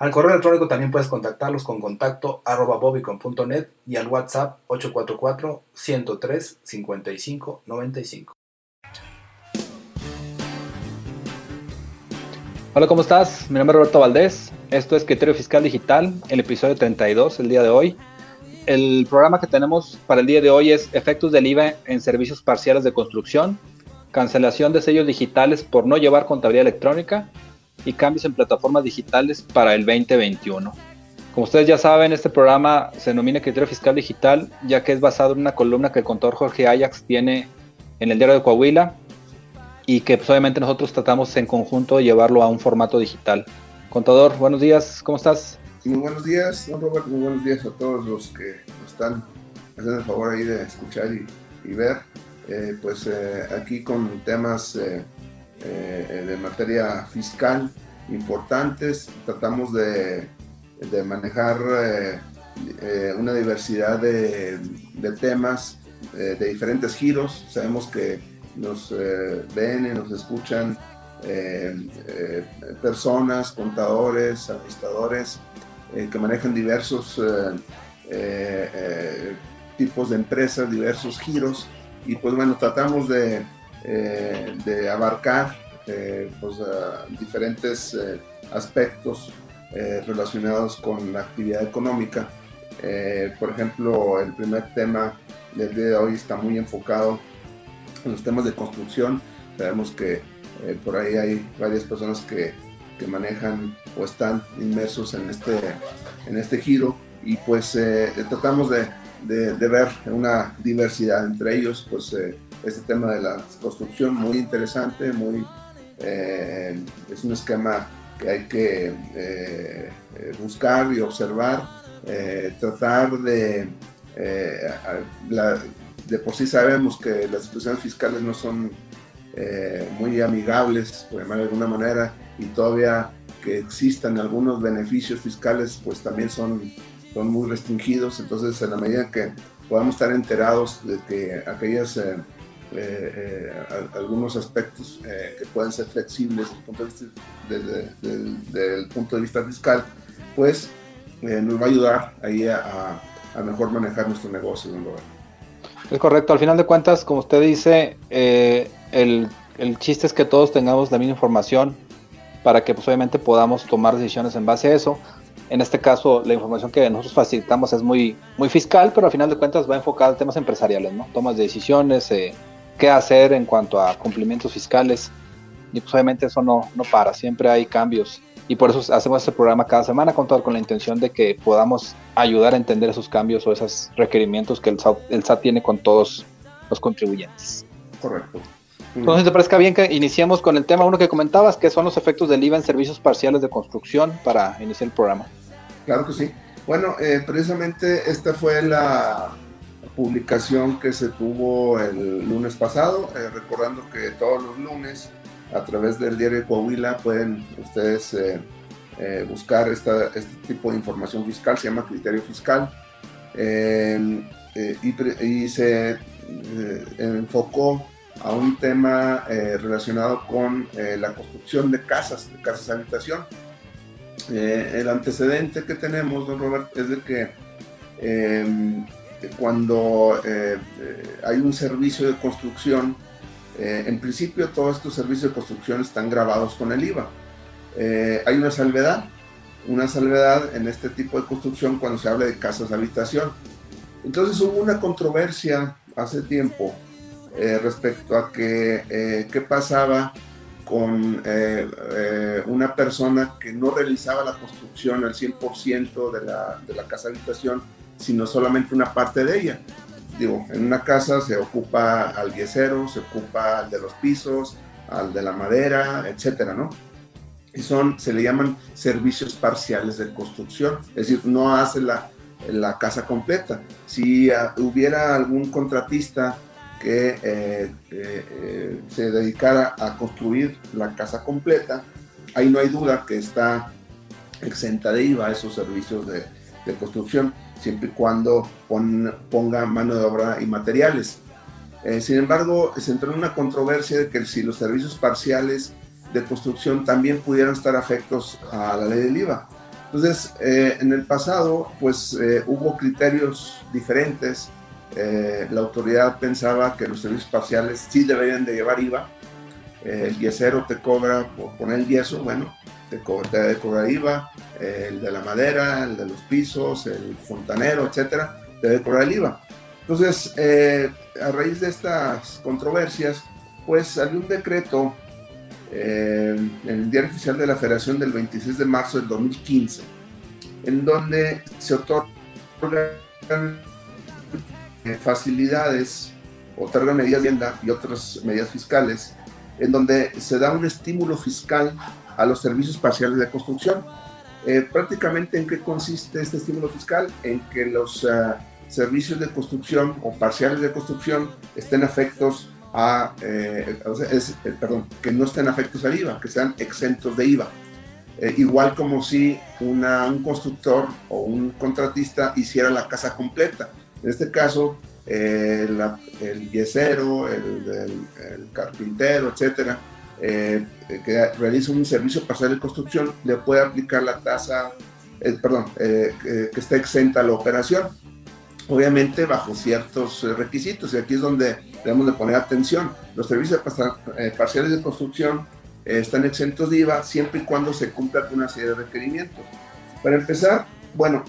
Al correo electrónico también puedes contactarlos con contacto arroba y al WhatsApp 844-103-5595. Hola, ¿cómo estás? Mi nombre es Roberto Valdés. Esto es Criterio Fiscal Digital, el episodio 32, el día de hoy. El programa que tenemos para el día de hoy es efectos del IVA en servicios parciales de construcción cancelación de sellos digitales por no llevar contabilidad electrónica y cambios en plataformas digitales para el 2021. Como ustedes ya saben, este programa se denomina Criterio Fiscal Digital, ya que es basado en una columna que el contador Jorge Ajax tiene en el diario de Coahuila y que pues, obviamente nosotros tratamos en conjunto de llevarlo a un formato digital. Contador, buenos días, ¿cómo estás? Muy buenos días, don Robert, muy buenos días a todos los que están haciendo el favor ahí de escuchar y ver. Eh, pues eh, aquí con temas eh, de materia fiscal importantes, tratamos de, manejar una diversidad de, temas de diferentes giros. Sabemos que nos ven y nos escuchan personas, contadores, administradores que manejan diversos tipos de empresas, diversos giros y pues bueno, tratamos de, eh, abarcar eh, pues, diferentes eh, aspectos relacionados con la actividad económica. por ejemplo, el primer tema del día de hoy está muy enfocado en los temas de construcción. Sabemos que por ahí hay varias personas que, que, manejan o están inmersos en este, en este giro y pues tratamos de de, ver una diversidad entre ellos, pues este tema de la construcción muy interesante, muy, eh, es un esquema que hay que eh, buscar y observar, tratar de, de por sí sabemos que las instituciones fiscales no son muy amigables, por llamar de alguna manera, y todavía que existan algunos beneficios fiscales, pues también son son muy restringidos, entonces en la medida que podamos estar enterados de que aquellas, eh, eh, eh, algunos aspectos que pueden ser flexibles desde, el punto de vista fiscal, pues nos va a ayudar ahí a, mejor manejar nuestro negocio. Es correcto, al final de cuentas, como usted dice, el, el chiste es que todos tengamos la misma información para que pues obviamente podamos tomar decisiones en base a eso. En este caso, la información que nosotros facilitamos es muy, muy fiscal, pero al final de cuentas va enfocada a temas empresariales, ¿no? Tomas de decisiones, eh, qué hacer en cuanto a cumplimientos fiscales. Y pues obviamente eso no, no para, siempre hay cambios. Y por eso hacemos este programa cada semana con, todo, con la intención de que podamos ayudar a entender esos cambios o esos requerimientos que el SAT, el SAT tiene con todos los contribuyentes. Correcto. Entonces, ¿te parezca bien que iniciemos con el tema uno que comentabas, que son los efectos del IVA en servicios parciales de construcción para iniciar el programa? Claro que sí. Bueno, eh, precisamente esta fue la publicación que se tuvo el lunes pasado, eh, recordando que todos los lunes a través del diario Coahuila pueden ustedes eh, buscar esta, este tipo de información fiscal, se llama criterio fiscal, y, y, se enfocó a un tema relacionado con la construcción de casas, de casas de habitación. Eh, el antecedente que tenemos, don Robert, es de que em, cuando eh, hay un servicio de construcción, eh, en principio todos estos servicios de construcción están grabados con el IVA. hay una salvedad, una salvedad en este tipo de construcción cuando se habla de casas de habitación. Entonces hubo una controversia hace tiempo respecto a que, qué pasaba con eh, eh, una persona que no realizaba la construcción al 100% de la, de la casa habitación, sino solamente una parte de ella. Digo, en una casa se ocupa al yesero, se ocupa al de los pisos, al de la madera, etcétera, ¿no? y son, se le llaman servicios parciales de construcción, es decir, no hace la, la casa completa. Si ah, hubiera algún contratista que eh, eh, eh, se dedicara a construir la casa completa, ahí no hay duda que está exenta de IVA esos servicios de, de construcción, siempre y cuando ponga mano de obra y materiales. sin embargo, se entró en una controversia de que si los servicios parciales de construcción también pudieran estar afectos a la ley del IVA. Entonces, en el pasado, pues hubo criterios diferentes eh, la autoridad pensaba que los servicios parciales sí deberían de llevar IVA. Eh, el yesero te cobra por poner el yeso, bueno, te, cobra, te debe cobrar IVA. el de la madera, el de los pisos, el fontanero, etcétera, te debe cobrar el IVA. Entonces, eh, a raíz de estas controversias, pues salió un decreto en el Diario Oficial de la Federación del 26 de marzo del 2015, en donde se otorgan facilidades, otorga medidas de vivienda y otras medidas fiscales, en donde se da un estímulo fiscal a los servicios parciales de construcción. Eh, prácticamente en qué consiste este estímulo fiscal? En que los eh, servicios de construcción o parciales de construcción estén afectos a, eh, perdón, que no estén afectos al IVA, que sean exentos de IVA. igual como si una, un constructor o un contratista hiciera la casa completa. En este caso, eh, el yesero, el, carpintero, etcétera, eh, que realiza un servicio parcial de construcción, le puede aplicar la tasa, eh, perdón, que, está exenta la operación. Obviamente bajo ciertos requisitos, y aquí es donde debemos de poner atención. Los servicios parciales de construcción están exentos de IVA siempre y cuando se cumpla con una serie de requerimientos. Para empezar, bueno,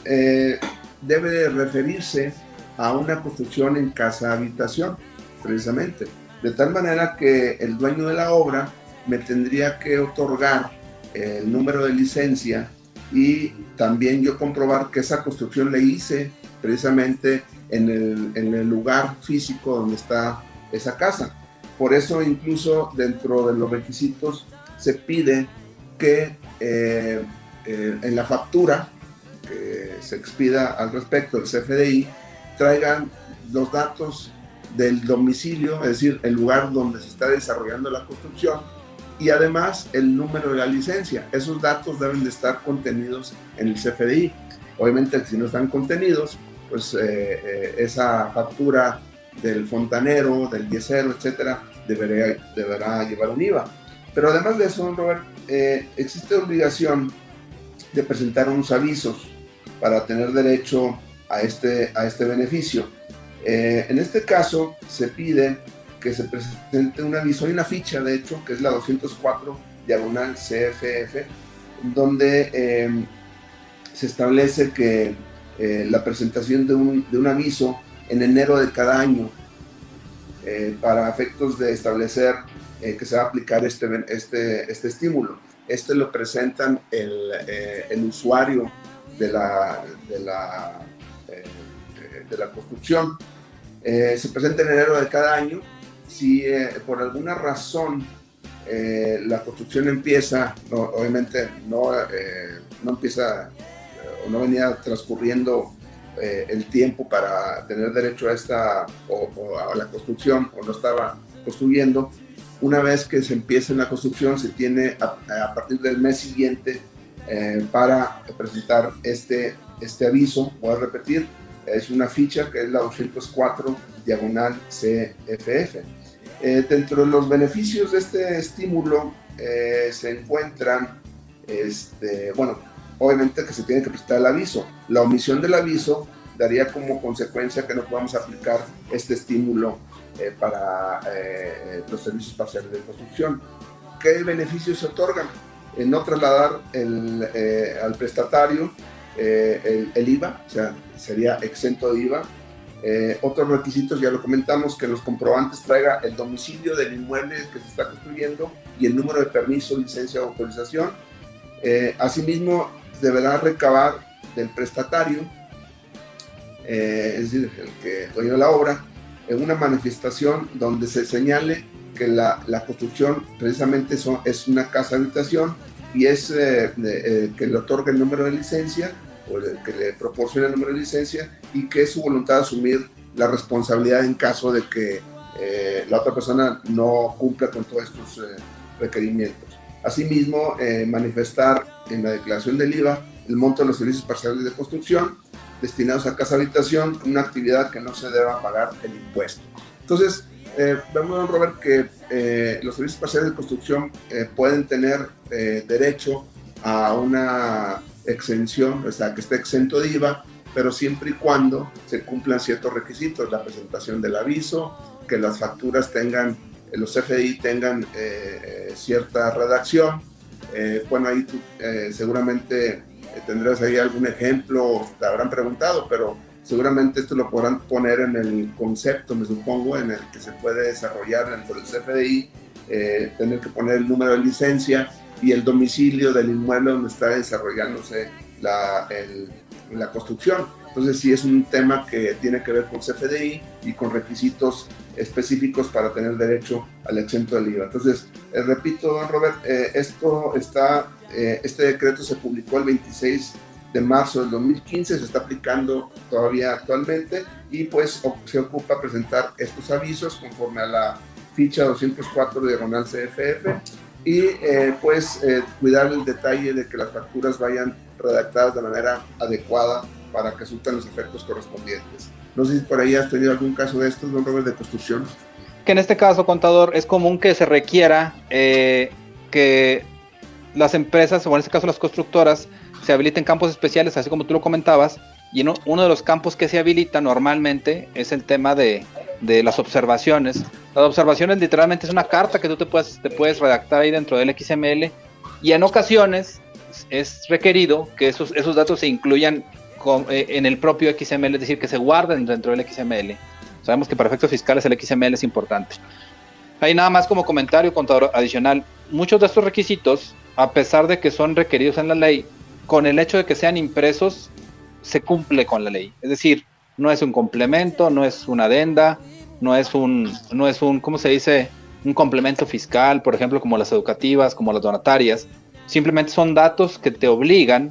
debe referirse a una construcción en casa habitación, precisamente. De tal manera que el dueño de la obra me tendría que otorgar el número de licencia y también yo comprobar que esa construcción le hice precisamente en el, lugar físico donde está esa casa. Por eso incluso dentro de los requisitos se pide que eh, eh, en la factura que se expida al respecto del CFDI traigan los datos del domicilio, es decir, el lugar donde se está desarrollando la construcción y además el número de la licencia. Esos datos deben de estar contenidos en el CFDI. Obviamente, si no están contenidos, pues eh, eh, esa factura del fontanero, del diésero, etcétera, deberá llevar un IVA. Pero además de eso, Robert, eh, existe obligación de presentar unos avisos para tener derecho a este, a este beneficio. Eh, en este caso se pide que se presente un aviso, hay una ficha de hecho, que es la 204 diagonal CFF, donde em, se establece que eh, la presentación de un, de un, aviso en enero de cada año eh, para efectos de establecer que se va a aplicar este, este, este estímulo. Este lo presentan el, el usuario de la, de la de la construcción. Eh, se presenta en enero de cada año. Si eh, por alguna razón eh, la construcción empieza, obviamente no, no empieza o no venía transcurriendo el tiempo para tener derecho a esta o, a la construcción o no estaba construyendo, una vez que se empiece la construcción se tiene a, a partir del mes siguiente para presentar este, este aviso, voy a repetir, es una ficha que es la 204 diagonal CFF. Eh, dentro de los beneficios de este estímulo eh, se encuentran, este, bueno, obviamente que se tiene que prestar el aviso. La omisión del aviso daría como consecuencia que no podamos aplicar este estímulo eh, para los servicios parciales de construcción. ¿Qué beneficios se otorgan? no trasladar el, al prestatario el, el, IVA, o sea, sería exento de IVA. Eh, otros requisitos, ya lo comentamos, que los comprobantes traiga el domicilio del inmueble que se está construyendo y el número de permiso, licencia o autorización. Eh, asimismo, deberá recabar del prestatario, eh, es decir, el que dueño la obra, en una manifestación donde se señale que la, construcción precisamente es una casa habitación y es que le otorgue el número de licencia o que le proporcione el número de licencia y que es su voluntad de asumir la responsabilidad en caso de que la otra persona no cumpla con todos estos requerimientos. Asimismo, manifestar en la declaración del IVA el monto de los servicios parciales de construcción destinados a casa habitación, una actividad que no se deba pagar el impuesto. Entonces, eh, vemos, Robert, que eh, los servicios parciales de construcción eh, pueden tener eh, derecho a una exención, o sea, que esté exento de IVA, pero siempre y cuando se cumplan ciertos requisitos, la presentación del aviso, que las facturas tengan, los CFDI tengan cierta redacción. bueno, ahí seguramente tendrás ahí algún ejemplo, te habrán preguntado, pero seguramente esto lo podrán poner en el concepto, me supongo, en el que se puede desarrollar dentro del CFDI, eh, tener que poner el número de licencia y el domicilio del inmueble donde está desarrollándose la, la construcción. Entonces sí es un tema que tiene que ver con CFDI y con requisitos específicos para tener derecho al exento del IVA. Entonces, eh, repito, don Robert, eh, esto está eh, este decreto se publicó el 26 de marzo del 2015, se está aplicando todavía actualmente y pues se ocupa presentar estos avisos conforme a la ficha 204 de Ronald CFF y eh, pues eh, cuidar el detalle de que las facturas vayan redactadas de manera adecuada para que resulten los efectos correspondientes. No sé si por ahí has tenido algún caso de estos, don Robert, de construcción. Que en este caso, contador, es común que se requiera que las empresas, o en este caso las constructoras, se habiliten campos especiales, así como tú lo comentabas, y uno de los campos que se habilita normalmente es el tema de, las observaciones. Las observaciones literalmente es una carta que tú te puedes, te puedes redactar ahí dentro del XML y en ocasiones es requerido que esos, esos datos se incluyan eh, en el propio XML, es decir, que se guarden dentro del XML. Sabemos que para efectos fiscales el XML es importante. Ahí nada más como comentario contador adicional, muchos de estos requisitos a pesar de que son requeridos en la ley, con el hecho de que sean impresos, se cumple con la ley. Es decir, no es un complemento, no es una adenda, no es un, no es un, ¿cómo se dice? Un complemento fiscal, por ejemplo, como las educativas, como las donatarias. Simplemente son datos que te obligan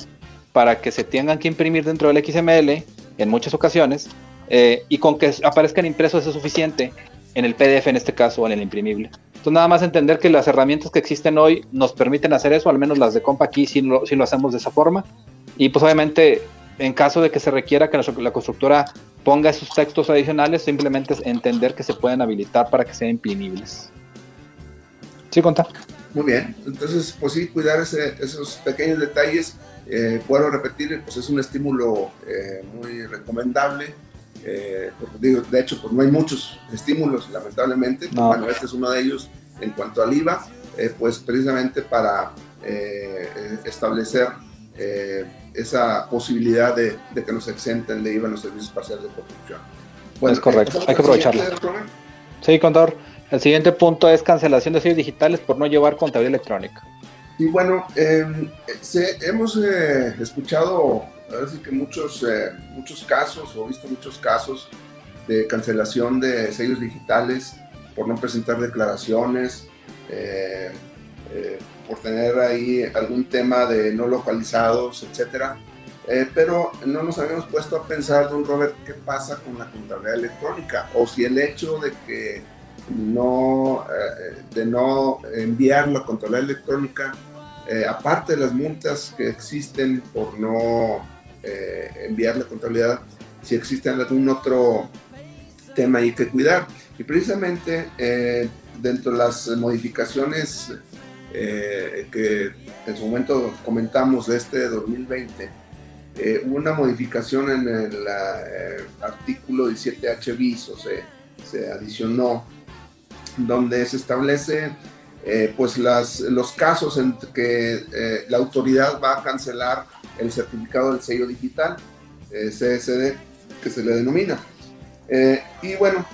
para que se tengan que imprimir dentro del XML en muchas ocasiones eh, y con que aparezcan impresos es suficiente en el PDF en este caso o en el imprimible. Entonces nada más entender que las herramientas que existen hoy nos permiten hacer eso, al menos las de Compa aquí sí lo, lo hacemos de esa forma. Y pues obviamente en caso de que se requiera que la constructora ponga esos textos adicionales, simplemente es entender que se pueden habilitar para que sean imprimibles. ¿Sí, Conta? Muy bien, entonces pues sí, cuidar esos pequeños detalles, eh, puedo repetir, pues es un estímulo eh, muy recomendable eh, de hecho, pues no hay muchos estímulos, lamentablemente. Bueno, este es uno de ellos en cuanto al IVA, eh, pues precisamente para eh, establecer esa posibilidad de, que nos exenten de IVA en los servicios parciales de construcción. Bueno, es correcto, hay que aprovecharlo. Sí, contador. El siguiente punto es cancelación de sellos digitales por no llevar contabilidad electrónica. Y bueno, hemos escuchado parece que muchos, eh, muchos casos, o visto muchos casos de cancelación de sellos digitales por no presentar declaraciones, eh, eh, por tener ahí algún tema de no localizados, etc. pero no nos habíamos puesto a pensar, don Robert, qué pasa con la contabilidad electrónica, o si el hecho de que no, de no enviar la contabilidad electrónica, aparte de las multas que existen por no eh, enviar la contabilidad si existe algún otro tema ahí que cuidar. Y precisamente eh, dentro de las modificaciones eh, que en su momento comentamos de este 2020, hubo una modificación en el artículo 17H bis, o se, se adicionó, donde se establece pues las, los casos en que la autoridad va a cancelar el certificado del sello digital, eh, CSD, que se le denomina. Eh, y bueno,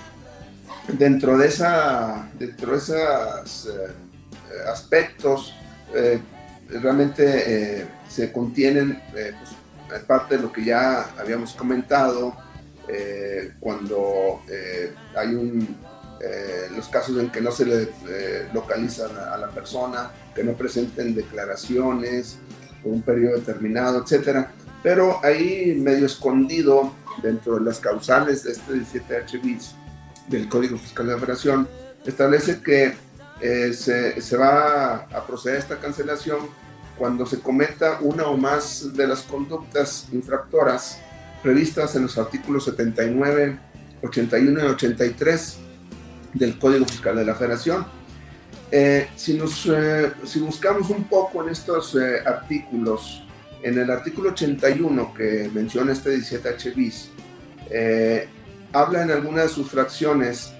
dentro de, esa, dentro de esos eh, aspectos, realmente se contienen pues, parte de lo que ya habíamos comentado, cuando hay un eh, los casos en que no se le eh, localizan a, la persona, que no presenten declaraciones por un periodo determinado, etcétera. Pero ahí medio escondido dentro de las causales de este 17H bis del Código Fiscal de la Federación, establece que eh, se, va a proceder a esta cancelación cuando se cometa una o más de las conductas infractoras previstas en los artículos 79, 81 y 83 del Código Fiscal de la Federación. Eh, si, nos, eh, si buscamos un poco en estos artículos, en el artículo 81 que menciona este 17H bis, habla en algunas de sus fracciones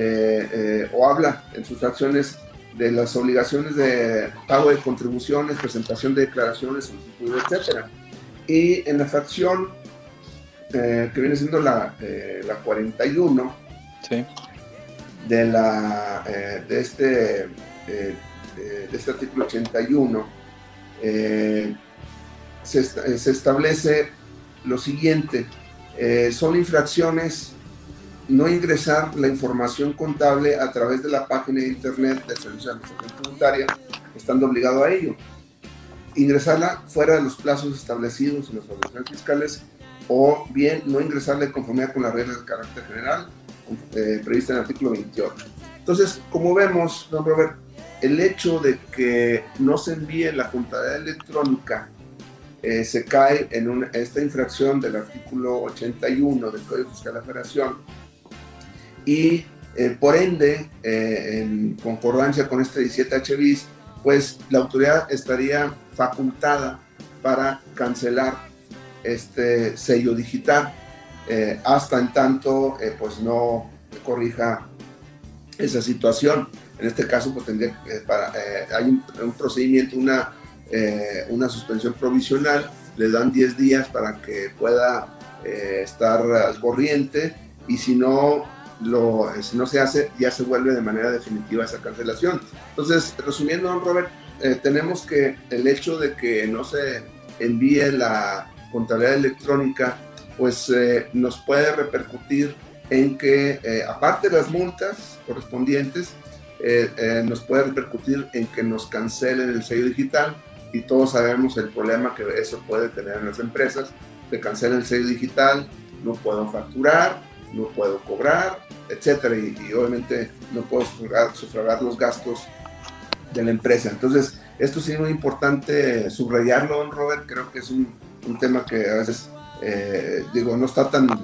eh, eh, o habla en sus fracciones de las obligaciones de pago de contribuciones, presentación de declaraciones, etc. Y en la fracción eh, que viene siendo la, la 41 de, la, de, este, de este artículo 81, se, se, establece lo siguiente, son infracciones no ingresar la información contable a través de la página de internet del Servicio de Administración Tributaria, estando obligado a ello. Ingresarla fuera de los plazos establecidos en las obligaciones fiscales o bien no ingresarla en conformidad con las reglas de carácter general eh, prevista en el artículo 28. Entonces, como vemos, don Robert, el hecho de que no se envíe la contabilidad electrónica eh, se cae en esta infracción del artículo 81 del Código Fiscal de la Federación y eh, por ende, eh, en concordancia con este 17H bis, pues la autoridad estaría facultada para cancelar este sello digital. Eh, hasta en tanto pues no corrija esa situación. En este caso, pues tendría para, hay un, procedimiento, una, una suspensión provisional, le dan 10 días para que pueda estar al corriente. Y si no lo, si no se hace, ya se vuelve de manera definitiva esa cancelación. Entonces, resumiendo, don Robert, eh, tenemos que el hecho de que no se envíe la contabilidad electrónica, pues eh, nos puede repercutir en que, eh, aparte de las multas correspondientes, nos puede repercutir en que nos cancelen el sello digital y todos sabemos el problema que eso puede tener en las empresas, te cancelan el sello digital, no puedo facturar, no puedo cobrar, etcétera, y, obviamente no puedo sufragar, los gastos de la empresa. Entonces, esto sí es muy importante subrayarlo, don Robert, creo que es un, tema que a veces, eh, digo, no está tan, eh,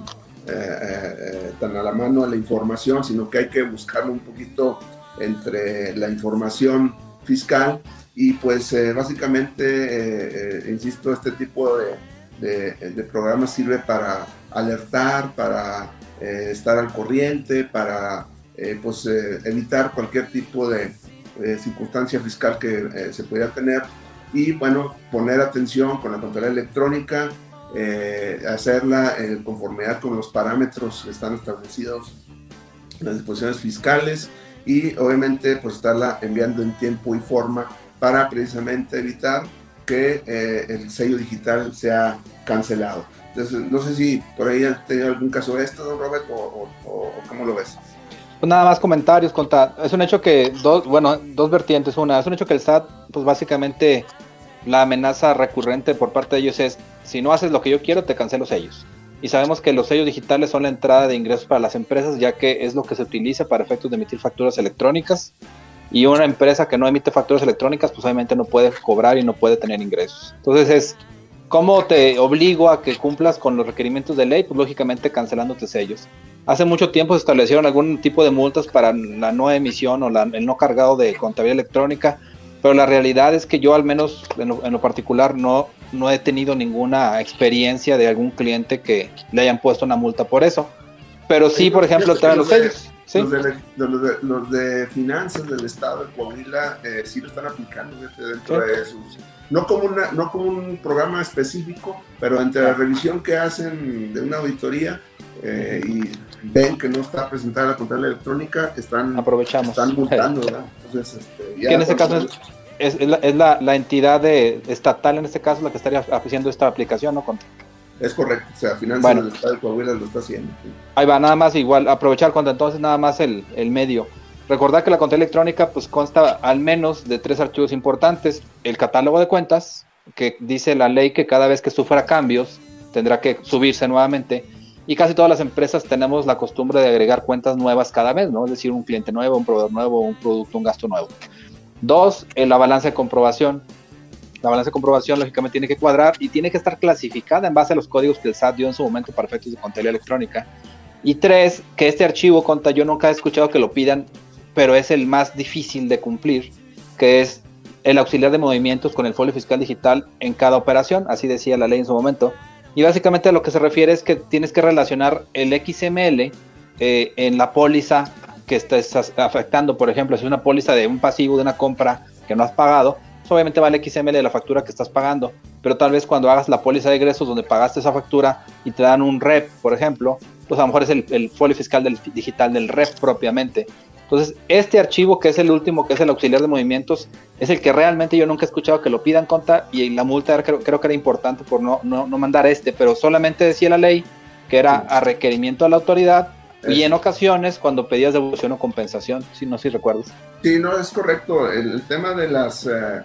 eh, tan a la mano la información, sino que hay que buscarlo un poquito entre la información fiscal y pues básicamente, insisto, este tipo de, de programas sirve para alertar, para eh, estar al corriente, para eh, pues, eh, evitar cualquier tipo de circunstancia fiscal que se pudiera tener y bueno, poner atención con la contabilidad electrónica, hacerla en conformidad con los parámetros que están establecidos en las disposiciones fiscales y obviamente pues estarla enviando en tiempo y forma para precisamente evitar que el sello digital sea cancelado. No sé si por ahí ha tenido algún caso de esto, Robert, o, cómo lo ves. Pues nada más comentarios, contar. Es un hecho que, dos, bueno, dos vertientes. Una, es un hecho que el SAT, pues básicamente la amenaza recurrente por parte de ellos es, si no haces lo que yo quiero, te cancelo sellos. Y sabemos que los sellos digitales son la entrada de ingresos para las empresas, ya que es lo que se utiliza para efectos de emitir facturas electrónicas. Y una empresa que no emite facturas electrónicas, pues obviamente no puede cobrar y no puede tener ingresos. Entonces es ¿Cómo te obligo a que cumplas con los requerimientos de ley? Pues lógicamente cancelándote sellos. Hace mucho tiempo se establecieron algún tipo de multas para la no emisión o el no cargado de contabilidad electrónica, pero la realidad es que yo al menos en lo, particular no, no he tenido ninguna experiencia de algún cliente que le hayan puesto una multa por eso. Pero sí, por ejemplo, traen los sellos. Los, de, los, de, finanzas del estado de Coahuila eh, sí lo están aplicando dentro de sus no como, una, no como un programa específico, pero entre la revisión que hacen de una auditoría eh, y ven que no está presentada la contabilidad electrónica, están, Aprovechamos. están multando, ¿verdad? Entonces, este, ya en este caso es, es, la, es la, la, entidad de, estatal, en este caso, la que estaría haciendo esta aplicación, ¿no? Es correcto, o sea, Finanzas del Estado de Coahuila lo está haciendo. Ahí va, nada más igual, aprovechar cuando entonces nada más el, el medio. Recordar que la contabilidad electrónica pues consta al menos de tres archivos importantes. El catálogo de cuentas, que dice la ley que cada vez que sufra cambios tendrá que subirse nuevamente. Y casi todas las empresas tenemos la costumbre de agregar cuentas nuevas cada mes, ¿no? Es decir, un cliente nuevo, un proveedor nuevo, un producto, un gasto nuevo. Dos, la balanza de comprobación. La balanza de comprobación lógicamente tiene que cuadrar y tiene que estar clasificada en base a los códigos que el SAT dio en su momento para efectos de contabilidad electrónica. Y tres, que este archivo, conta, yo nunca he escuchado que lo pidan, pero es el más difícil de cumplir, que es el auxiliar de movimientos con el folio fiscal digital en cada operación, así decía la ley en su momento. Y básicamente a lo que se refiere es que tienes que relacionar el XML eh, en la póliza que estás afectando, por ejemplo, si es una póliza de un pasivo de una compra que no has pagado, pues obviamente va el XML de la factura que estás pagando, pero tal vez cuando hagas la póliza de egresos donde pagaste esa factura y te dan un REP, por ejemplo, pues a lo mejor es el, folio fiscal digital del REP propiamente. Entonces, este archivo, que es el último, que es el auxiliar de movimientos, es el que realmente yo nunca he escuchado que lo pidan conta y la multa creo, creo que era importante por no, no, no, mandar este, pero solamente decía la ley que era a requerimiento de la autoridad y en ocasiones cuando pedías devolución o compensación, si no si recuerdas. Sí, no, es correcto. El, tema de, las, eh,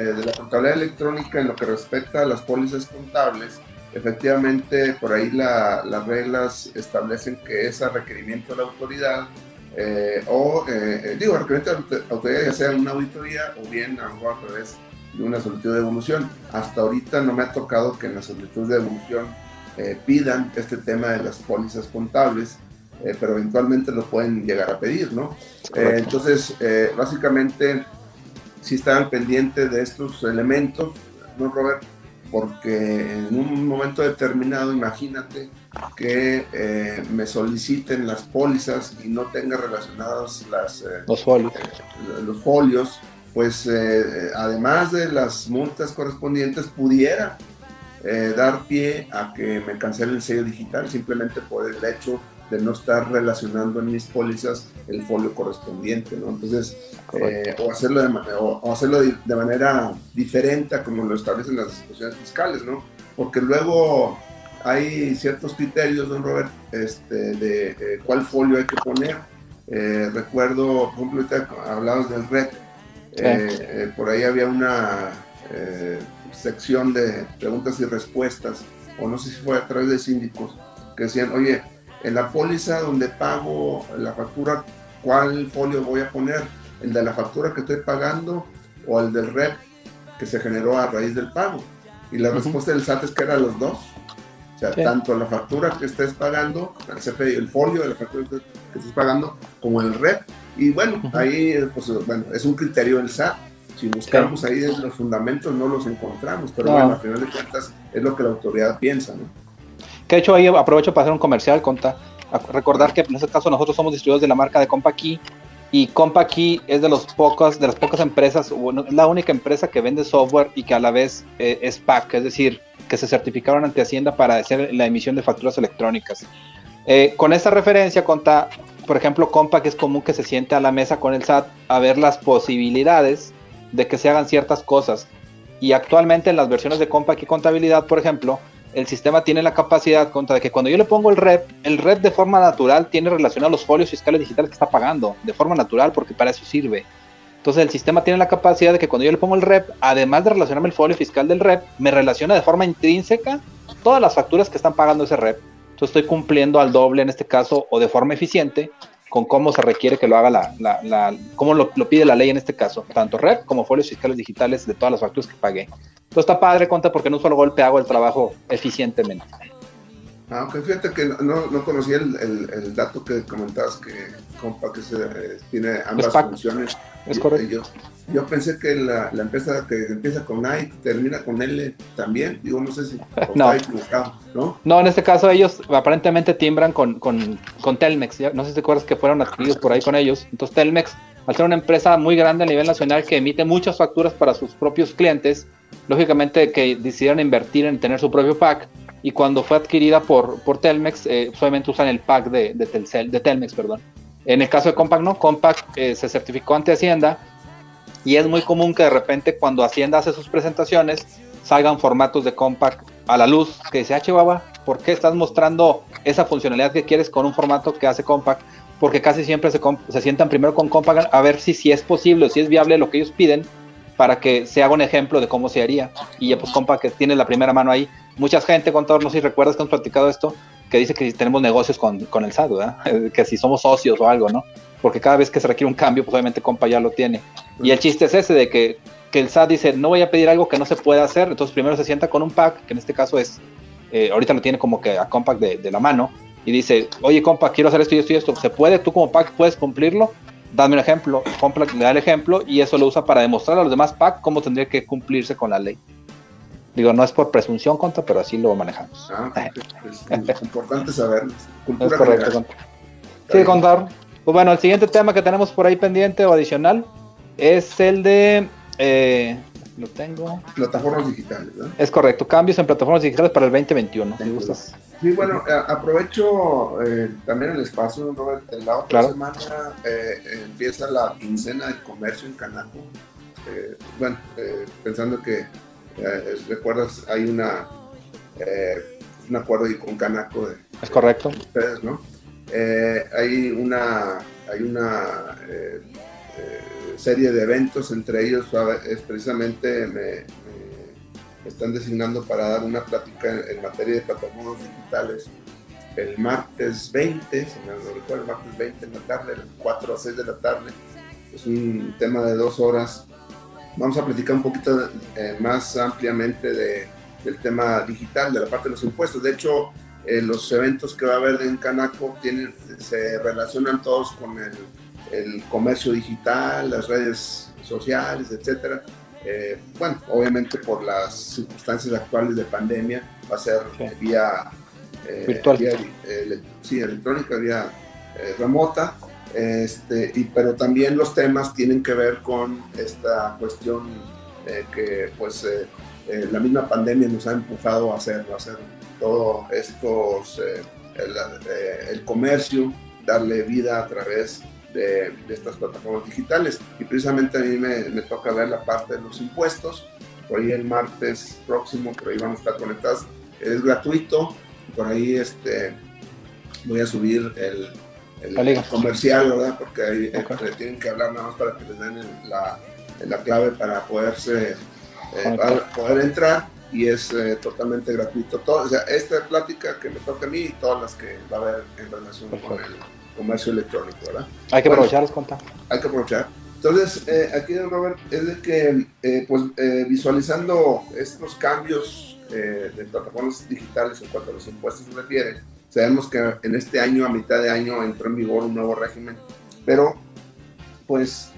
eh, de la contabilidad electrónica en lo que respecta a las pólizas contables, efectivamente por ahí las reglas establecen que es a requerimiento de la autoridad eh, o, eh, eh, digo, requerimiento de autoridad ya sea una auditoría o bien a, a través de una solicitud de devolución. Hasta ahorita no me ha tocado que en la solicitud de devolución pidan este tema de las pólizas contables, pero eventualmente lo pueden llegar a pedir, ¿no? entonces, básicamente, si estaban pendientes de estos elementos, ¿no, Robert? Porque en un momento determinado, imagínate, que eh, me soliciten las pólizas y no tenga relacionados las, eh, los, folios. Eh, los folios, pues además de las multas correspondientes, pudiera dar pie a que me cancele el sello digital simplemente por el hecho de no estar relacionando en mis pólizas el folio correspondiente, ¿no? Entonces, o, hacerlo de, o, hacerlo de, manera diferente a como lo establecen las disposiciones fiscales, ¿no? Porque luego hay ciertos criterios, don Robert, este, de eh, cuál folio hay que poner. Eh, recuerdo, por ejemplo, ahorita hablabas del REC, eh, por ahí había una sección de preguntas y respuestas, o no sé si fue a través de síndicos, que decían, oye, en la póliza donde pago la factura, ¿cuál folio voy a poner? ¿El de la factura que estoy pagando o el del REC que se generó a raíz del pago? Y la respuesta del SAT es que eran los dos. O sea, tanto la factura que estés pagando, el folio de la factura que estés pagando, como el REP. Y bueno, ahí pues, bueno, es un criterio del SAT. Si buscamos ahí en los fundamentos no los encontramos, pero bueno, al final de cuentas es lo que la autoridad piensa, ¿no? Que de hecho ahí aprovecho para hacer un comercial, conta. Recordar que en este caso nosotros somos distribuidores de la marca de Compa Key y Compa es de los pocos, de las pocas empresas, la única empresa que vende software y que a la vez eh, es PAC, es decir, que se certificaron ante Hacienda para hacer la emisión de facturas electrónicas. Eh, con esta referencia, conta, por ejemplo, Compa, es común que se siente a la mesa con el SAT a ver las posibilidades de que se hagan ciertas cosas. Y actualmente en las versiones de Compa Contabilidad, por ejemplo, el sistema tiene la capacidad contra de que cuando yo le pongo el REP, el REP de forma natural tiene relación a los folios fiscales digitales que está pagando, de forma natural, porque para eso sirve. Entonces el sistema tiene la capacidad de que cuando yo le pongo el REP, además de relacionarme el folio fiscal del REP, me relaciona de forma intrínseca todas las facturas que están pagando ese REP. Entonces estoy cumpliendo al doble en este caso o de forma eficiente con cómo se requiere que lo haga la, la, la cómo lo, pide la ley en este caso, tanto REP como folios fiscales digitales de todas las facturas que pagué. Entonces está padre, cuenta, porque en un solo golpe hago el trabajo eficientemente. Ah, ok, fíjate que no, no conocía el, el, dato que comentabas que compa que se, eh, tiene ambas funciones. Es correcto. Yo, yo pensé que la, la, empresa que empieza con y termina con L también, digo, no sé si no. ¿no? No, en este caso ellos aparentemente timbran con, con, con Telmex, no sé si te acuerdas que fueron adquiridos por ahí con ellos. Entonces Telmex, al ser una empresa muy grande a nivel nacional que emite muchas facturas para sus propios clientes, lógicamente que decidieron invertir en tener su propio pack y cuando fue adquirida por, por Telmex, eh, solamente usan el pack de, de, Telcel, de Telmex. Perdón. En el caso de Compact, no, Compact eh, se certificó ante Hacienda y es muy común que de repente cuando Hacienda hace sus presentaciones salgan formatos de Compact a la luz que dice, ah, Chihuahua, ¿por qué estás mostrando esa funcionalidad que quieres con un formato que hace Compact? Porque casi siempre se, se sientan primero con Compact a ver si, si es posible, si es viable lo que ellos piden para que se haga un ejemplo de cómo se haría. Y ya pues Compact que tiene la primera mano ahí. Mucha gente, contador, no sé si recuerdas que hemos platicado esto, que dice que si tenemos negocios con, con el SAT, ¿verdad? que si somos socios o algo, ¿no? Porque cada vez que se requiere un cambio, pues obviamente Compa ya lo tiene. Y el chiste es ese de que que el SAT dice, no voy a pedir algo que no se puede hacer, entonces primero se sienta con un pack, que en este caso es, eh, ahorita lo tiene como que a Compact de, la mano, y dice, oye compa, quiero hacer esto y esto y esto, ¿se puede? ¿Tú como pack puedes cumplirlo? Dame un ejemplo, Compact le da el ejemplo y eso lo usa para demostrar a los demás pack cómo tendría que cumplirse con la ley. Digo, no es por presunción, contra, pero así lo manejamos. Ah, es importante saberlo. Es correcto, Sí, contar. Pues bueno, el siguiente tema que tenemos por ahí pendiente o adicional es el de eh, lo tengo. Plataformas digitales, Es correcto, cambios en plataformas digitales para el 2021, si gustas. Sí, bueno, aprovecho eh, también el espacio, Robert. La otra semana eh, empieza la quincena de comercio en Canaco. bueno, pensando que, recuerdas, hay una un acuerdo con Canaco. De, es correcto. Ustedes, ¿no? hay una, hay una serie de eventos, entre ellos es precisamente me, están designando para dar una plática en, materia de plataformas digitales el martes 20, si me lo recuerdo, el martes 20 en la tarde, 4 a 6 de la tarde. Es un tema de dos horas. Vamos a platicar un poquito eh, más ampliamente de, del tema digital, de la parte de los impuestos. De hecho, eh, los eventos que va a haber en Canaco tienen, se relacionan todos con el el comercio digital, las redes sociales, etcétera. Eh, bueno, obviamente por las circunstancias actuales de pandemia va a ser vía, virtual, sí, electrónica, vía remota, este, y, pero también los temas tienen que ver con esta cuestión que pues la misma pandemia nos ha empujado a hacer, a hacer todo estos, el, comercio, darle vida a través de, estas plataformas digitales. Y precisamente a mí me, me, toca ver la parte de los impuestos. Por ahí el martes próximo, por ahí vamos a estar conectados. Es gratuito. Por ahí este, voy a subir el, el comercial, ¿verdad? Porque ahí este, tienen que hablar nada más para que les den la, la clave para poderse eh, para poder entrar y es eh, totalmente gratuito. Todo, o sea, esta plática que me toca a mí y todas las que va a haber en relación con el comercio electrónico, ¿verdad? Hay que aprovecharlos, contar. Hay que aprovechar. Entonces, eh, aquí, Robert, es de que, eh, pues, eh, visualizando estos cambios de plataformas digitales en cuanto a los impuestos se refiere, sabemos que en este año, a mitad de año, entró en vigor un nuevo régimen, pero, pues,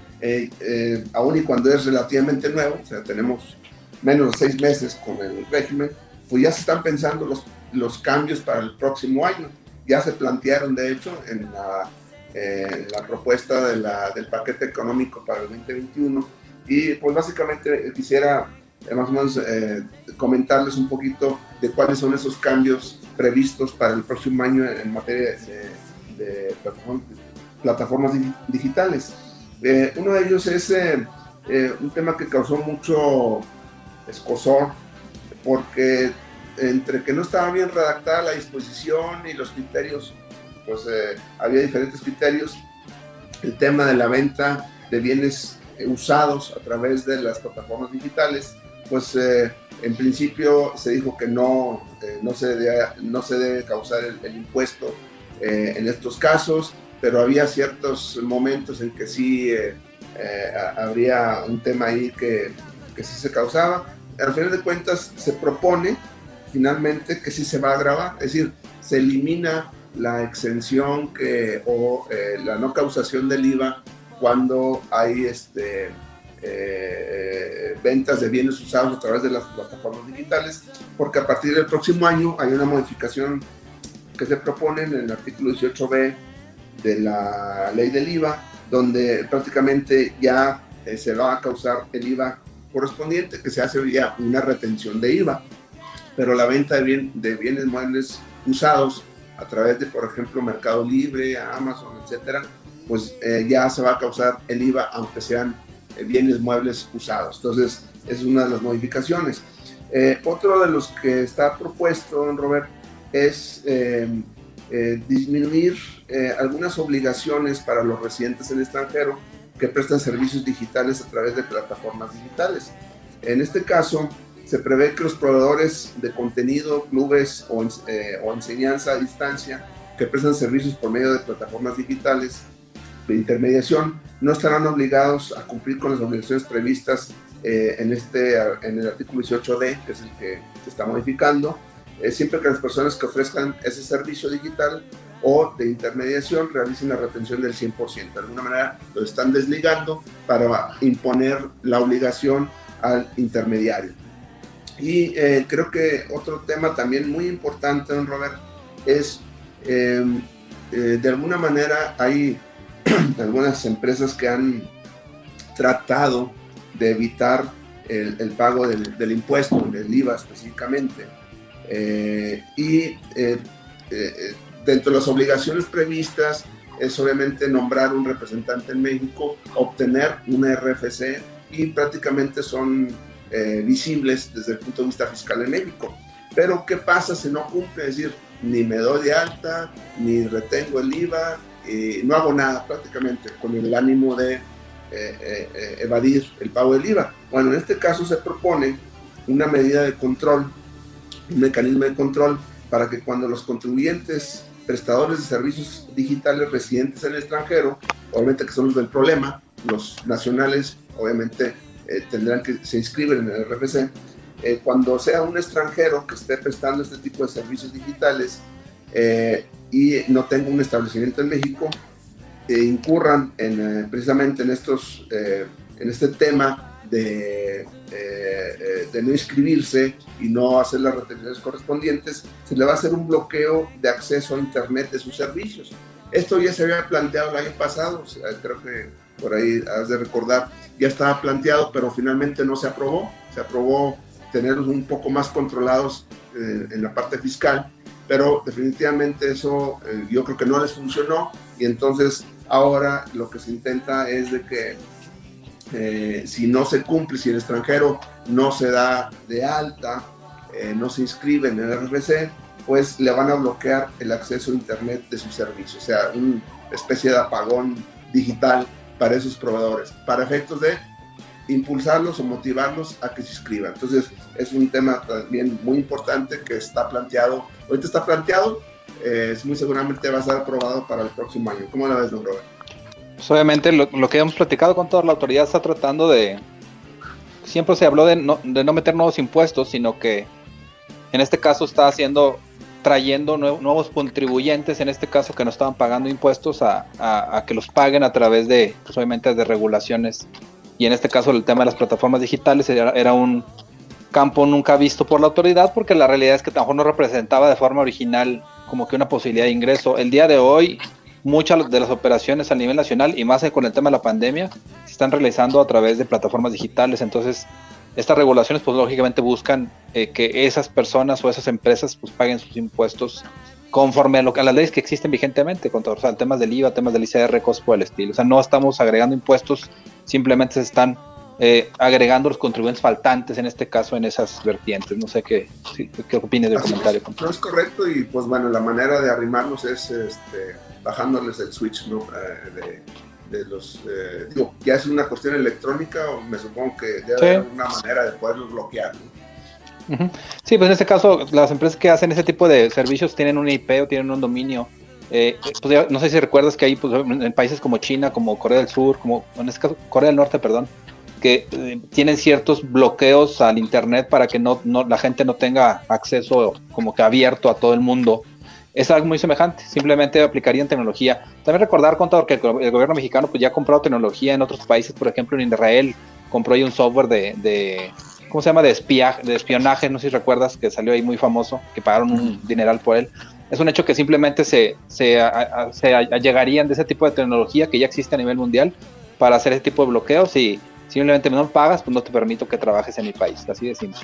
aún y cuando es relativamente nuevo, o sea, tenemos menos de seis meses con el régimen, pues ya se están pensando los, los cambios para el próximo año ya se plantearon, de hecho, en la, eh, la propuesta de la, del paquete económico para el 2021. Y pues básicamente quisiera eh, más o menos eh, comentarles un poquito de cuáles son esos cambios previstos para el próximo año en materia de, plataformas, digitales. uno de ellos es un tema que causó mucho escosor porque entre que no estaba bien redactada la disposición y los criterios, pues eh, había diferentes criterios. El tema de la venta de bienes usados a través de las plataformas digitales, pues eh, en principio se dijo que no, eh, no, se, debe, no se debe causar el, impuesto en estos casos, pero había ciertos momentos en que sí habría un tema ahí que, que sí se causaba. Al final de cuentas se propone finalmente que sí se va a grabar, es decir, se elimina la exención que, o eh, la no causación del IVA cuando hay este, eh, ventas de bienes usados a través de las plataformas digitales, porque a partir del próximo año hay una modificación que se propone en el artículo 18b de la ley del IVA, donde prácticamente ya eh, se va a causar el IVA correspondiente, que se hace ya una retención de IVA pero la venta de, bien, de bienes muebles usados a través de, por ejemplo, Mercado Libre, Amazon, etcétera, pues eh, ya se va a causar el IVA, aunque sean eh, bienes muebles usados. Entonces, es una de las modificaciones. Eh, otro de los que está propuesto, don Robert, es eh, eh, disminuir algunas obligaciones para los residentes en el extranjero que prestan servicios digitales a través de plataformas digitales. En este caso, se prevé que los proveedores de contenido, clubes o, o enseñanza a distancia que prestan servicios por medio de plataformas digitales de intermediación no estarán obligados a cumplir con las obligaciones previstas eh, en, este, en el artículo 18D, que es el que se está modificando, eh, siempre que las personas que ofrezcan ese servicio digital o de intermediación realicen la retención del 100%. De alguna manera lo están desligando para imponer la obligación al intermediario. Y eh, creo que otro tema también muy importante, don Robert, es de alguna manera hay algunas empresas que han tratado de evitar el, pago del, impuesto, del IVA específicamente. Eh, y eh, eh, dentro de las obligaciones previstas es obviamente nombrar un representante en México, obtener un RFC y prácticamente son visibles desde el punto de vista fiscal en México. Pero ¿qué pasa si no cumple? Es decir, ni me doy de alta, ni retengo el IVA, y no hago nada prácticamente con el ánimo de eh, eh, evadir el pago del IVA. Bueno, en este caso se propone una medida de control, un mecanismo de control para que cuando los contribuyentes prestadores de servicios digitales residentes en el extranjero, obviamente que son los del problema, los nacionales obviamente eh, tendrán que se inscriben en el RFC, cuando sea un extranjero que esté prestando este tipo de servicios digitales y no tenga un establecimiento en México, incurran en, eh, precisamente en, estos, eh, en este tema de, eh, de no inscribirse y no hacer las retenciones correspondientes, se le va a hacer un bloqueo de acceso a Internet de sus servicios. Esto ya se había planteado el año pasado, creo que por ahí has de recordar, ya estaba planteado, pero finalmente no se aprobó. Se aprobó tenerlos un poco más controlados en la parte fiscal, pero definitivamente eso yo creo que no les funcionó y entonces Ahora lo que se intenta es de que eh, si no se cumple, si el extranjero no se da de alta, eh, no se inscribe en el RFC, pues le van a bloquear el acceso a Internet de su servicio, o sea, una especie de apagón digital para esos proveedores, para efectos de impulsarlos o motivarlos a que se inscriban. Entonces, es un tema también muy importante que está planteado, ahorita está planteado, eh, muy seguramente va a ser aprobado para el próximo año. ¿Cómo la ves, don Robert? Pues obviamente lo, que hemos platicado con toda la autoridad está tratando de... Siempre se habló de no, de no meter nuevos impuestos, sino que en este caso está haciendo trayendo nuevos contribuyentes, en este caso que no estaban pagando impuestos, a, a, que los paguen a través de, pues obviamente, de regulaciones. Y en este caso el tema de las plataformas digitales era, un campo nunca visto por la autoridad, porque la realidad es que tampoco no representaba de forma original como que una posibilidad de ingreso. El día de hoy, muchas de las operaciones a nivel nacional y más con el tema de la pandemia se están realizando a través de plataformas digitales. Entonces, estas regulaciones, pues lógicamente buscan eh, que esas personas o esas empresas pues paguen sus impuestos conforme a, lo, a las leyes que existen vigentemente, con o sea, temas del IVA, temas del ICR, cosas por el estilo. O sea, no estamos agregando impuestos, simplemente se están eh, agregando los contribuyentes faltantes, en este caso, en esas vertientes. No sé qué, qué opinas del comentario. no es correcto y pues bueno, la manera de arrimarnos es este, bajándoles el switch ¿no? Eh, de, los... Eh, digo, ya es una cuestión electrónica o me supongo que debe haber una manera de poderlos bloquear. Sí, pues en este caso las empresas que hacen ese tipo de servicios tienen un IP o tienen un dominio. pues no sé si recuerdas que hay pues, en países como China, como Corea del Sur, como en este caso Corea del Norte, perdón, que eh, tienen ciertos bloqueos al internet para que no, la gente no tenga acceso como que abierto a todo el mundo. Es algo muy semejante, simplemente aplicarían tecnología. También recordar, contador, que el, gobierno mexicano pues, ya ha comprado tecnología en otros países, por ejemplo en Israel compró ahí un software de, ¿cómo se llama? De, de espionaje, no sé si recuerdas, que salió ahí muy famoso, que pagaron un dineral por él. Es un hecho que simplemente se, se, se allegarían de ese tipo de tecnología que ya existe a nivel mundial para hacer ese tipo de bloqueos y Simplemente no pagas, pues no te permito que trabajes en mi país, así de simple.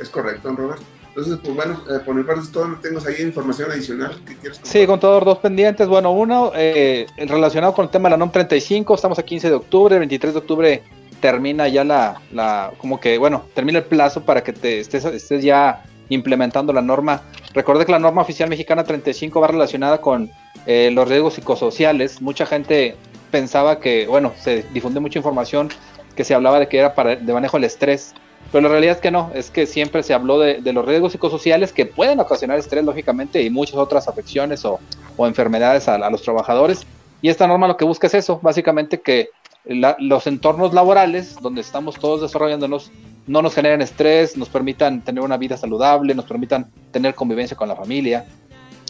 Es correcto, Robert. Entonces, pues bueno, eh, por mi parte es todo. ¿Tengo ahí información adicional que quieres Sí, con todos dos pendientes. Bueno, uno, eh, relacionado con el tema de la NOM 35, estamos a 15 de octubre, el 23 de octubre termina ya la, la, como que, bueno, termina el plazo para que te estés, estés ya implementando la norma. Recordé que la norma oficial mexicana 35 va relacionada con eh, los riesgos psicosociales. Mucha gente pensaba que, bueno, se difunde mucha información que se hablaba de que era para de manejo del estrés, pero la realidad es que no, es que siempre se habló de, los riesgos psicosociales que pueden ocasionar estrés, lógicamente, y muchas otras afecciones o, enfermedades a, los trabajadores. Y esta norma lo que busca es eso, básicamente que los entornos laborales donde estamos todos desarrollándonos no nos generen estrés, nos permitan tener una vida saludable, nos permitan tener convivencia con la familia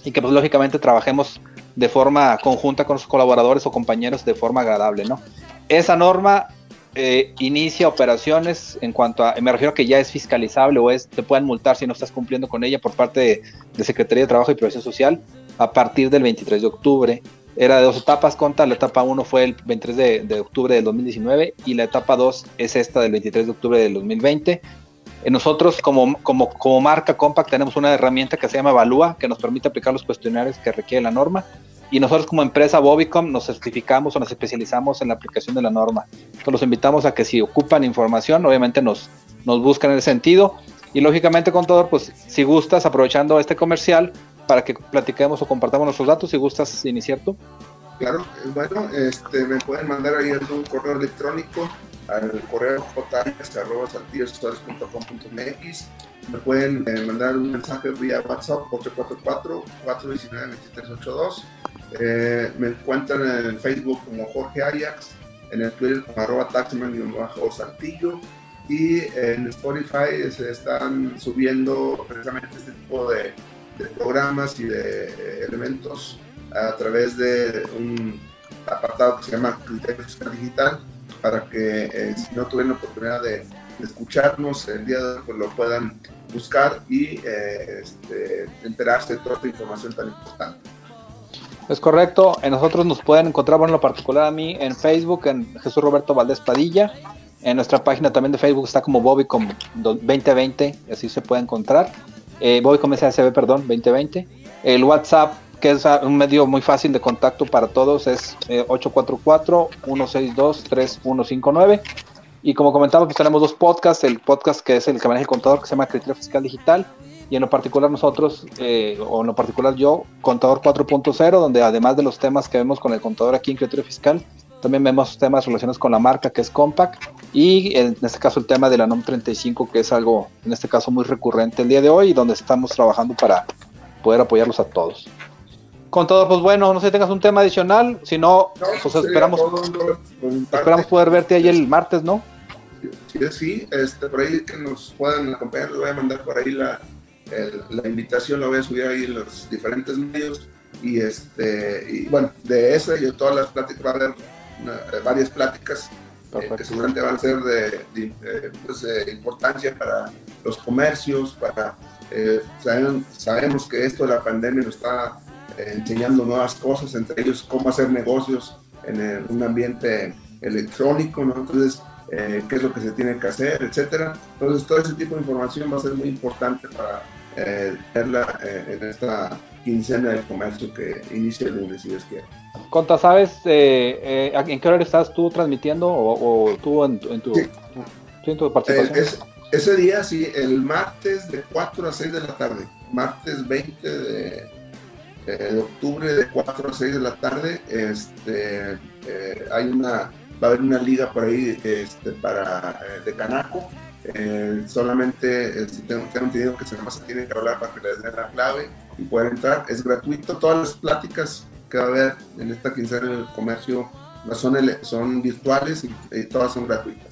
y que pues lógicamente trabajemos de forma conjunta con los colaboradores o compañeros de forma agradable, ¿no? Esa norma eh, inicia operaciones en cuanto a, me refiero a que ya es fiscalizable o es, te pueden multar si no estás cumpliendo con ella por parte de, Secretaría de Trabajo y Previsión Social a partir del 23 de octubre. Era de dos etapas, conta, la etapa 1 fue el 23 de, de, octubre del 2019 y la etapa 2 es esta del 23 de octubre del 2020. Eh, nosotros como, como, como marca Compact tenemos una herramienta que se llama Evalúa, que nos permite aplicar los cuestionarios que requiere la norma. Y nosotros como empresa Bobicom nos certificamos o nos especializamos en la aplicación de la norma. Entonces los invitamos a que si ocupan información, obviamente nos, nos buscan en ese sentido. Y lógicamente, contador, pues si gustas, aprovechando este comercial, para que platiquemos o compartamos nuestros datos, si gustas iniciar tú. Claro, bueno, este, me pueden mandar ahí un correo electrónico al correo js.saltillosusuarios.com.mx. Me pueden eh, mandar un mensaje vía WhatsApp 844-419-2382. Eh, me encuentran en Facebook como Jorge Ajax, en el Twitter como arroba taxman-saltillo y en Spotify se están subiendo precisamente este tipo de, programas y de eh, elementos a través de un apartado que se llama Criterio Fiscal Digital para que eh, si no tuvieron la oportunidad de, escucharnos el día de hoy, pues lo puedan buscar y eh, este, enterarse de toda esta información tan importante. Es correcto, nosotros nos pueden encontrar, bueno, en lo particular a mí, en Facebook, en Jesús Roberto Valdés Padilla, en nuestra página también de Facebook está como Bobbycom 2020, así se puede encontrar. Eh, Bobbycom SASB, perdón, 2020. El WhatsApp que es un medio muy fácil de contacto para todos, es 844-162-3159. Eh, y como comentaba, pues tenemos dos podcasts, el podcast que es el que maneja el contador, que se llama Criterio Fiscal Digital, y en lo particular nosotros, eh, o en lo particular yo, Contador 4.0, donde además de los temas que vemos con el contador aquí en Criterio Fiscal, también vemos temas relacionados con la marca, que es Compact, y en este caso el tema de la NOM 35, que es algo, en este caso, muy recurrente el día de hoy, y donde estamos trabajando para poder apoyarlos a todos. Contador, pues bueno, no sé si tengas un tema adicional, si no, pues esperamos, esperamos poder verte ahí el martes, ¿no? Sí, sí, este, por ahí que nos puedan acompañar, les voy a mandar por ahí la, la invitación, la voy a subir ahí en los diferentes medios y este, y bueno, de esa y de todas las pláticas, va a haber varias pláticas eh, que seguramente van a ser de, eh, pues, de, importancia para los comercios, para, eh, sabemos, sabemos que esto de la pandemia nos está enseñando nuevas cosas, entre ellos cómo hacer negocios en un ambiente electrónico, ¿no? Entonces, eh, qué es lo que se tiene que hacer, etcétera. Entonces, todo ese tipo de información va a ser muy importante para eh, verla eh, en esta quincena del comercio que inicia el lunes, si Dios quiere. Conta, ¿sabes en qué hora estás tú transmitiendo o, tú en, tu, participación? ese día, sí, el martes de 4 a 6 de la tarde, martes 20 de de octubre de 4 a 6 de la tarde. Este, eh, hay una, va a haber una liga por ahí este, para, eh, de Canaco. Eh, solamente tengo, tengo, entendido que se más tiene que hablar para que les den la clave y puedan entrar. Es gratuito. Todas las pláticas que va a haber en esta quincena del comercio son, son virtuales y, todas son gratuitas.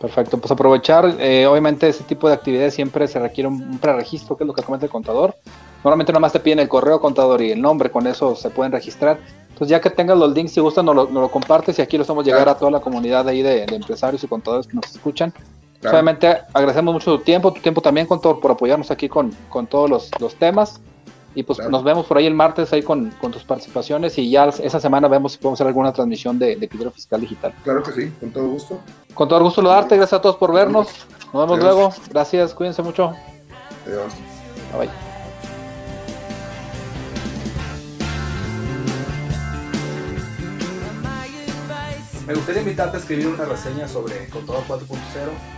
Perfecto, pues aprovechar, obviamente ese tipo de actividades siempre se requiere un, un preregistro, que es lo que comenta el contador, Normalmente nomás te piden el correo contador y el nombre, con eso se pueden registrar. Entonces ya que tengas los links, si gustan, nos lo, compartes y aquí lo hacemos llegar a toda la comunidad ahí de, empresarios y contadores que nos escuchan. Obviamente agradecemos mucho tu tiempo, tu tiempo también, contador, por apoyarnos aquí con, todos los, temas. Y pues nos vemos por ahí el martes ahí con, tus participaciones y ya esa semana vemos si podemos hacer alguna transmisión de, de Fiscal Digital. Claro que sí, con todo gusto. Con todo gusto lo darte, gracias a todos por vernos. Nos vemos luego. Gracias, cuídense mucho. Adiós. Bye bye. Me gustaría invitarte a escribir una reseña sobre Contador 4.0.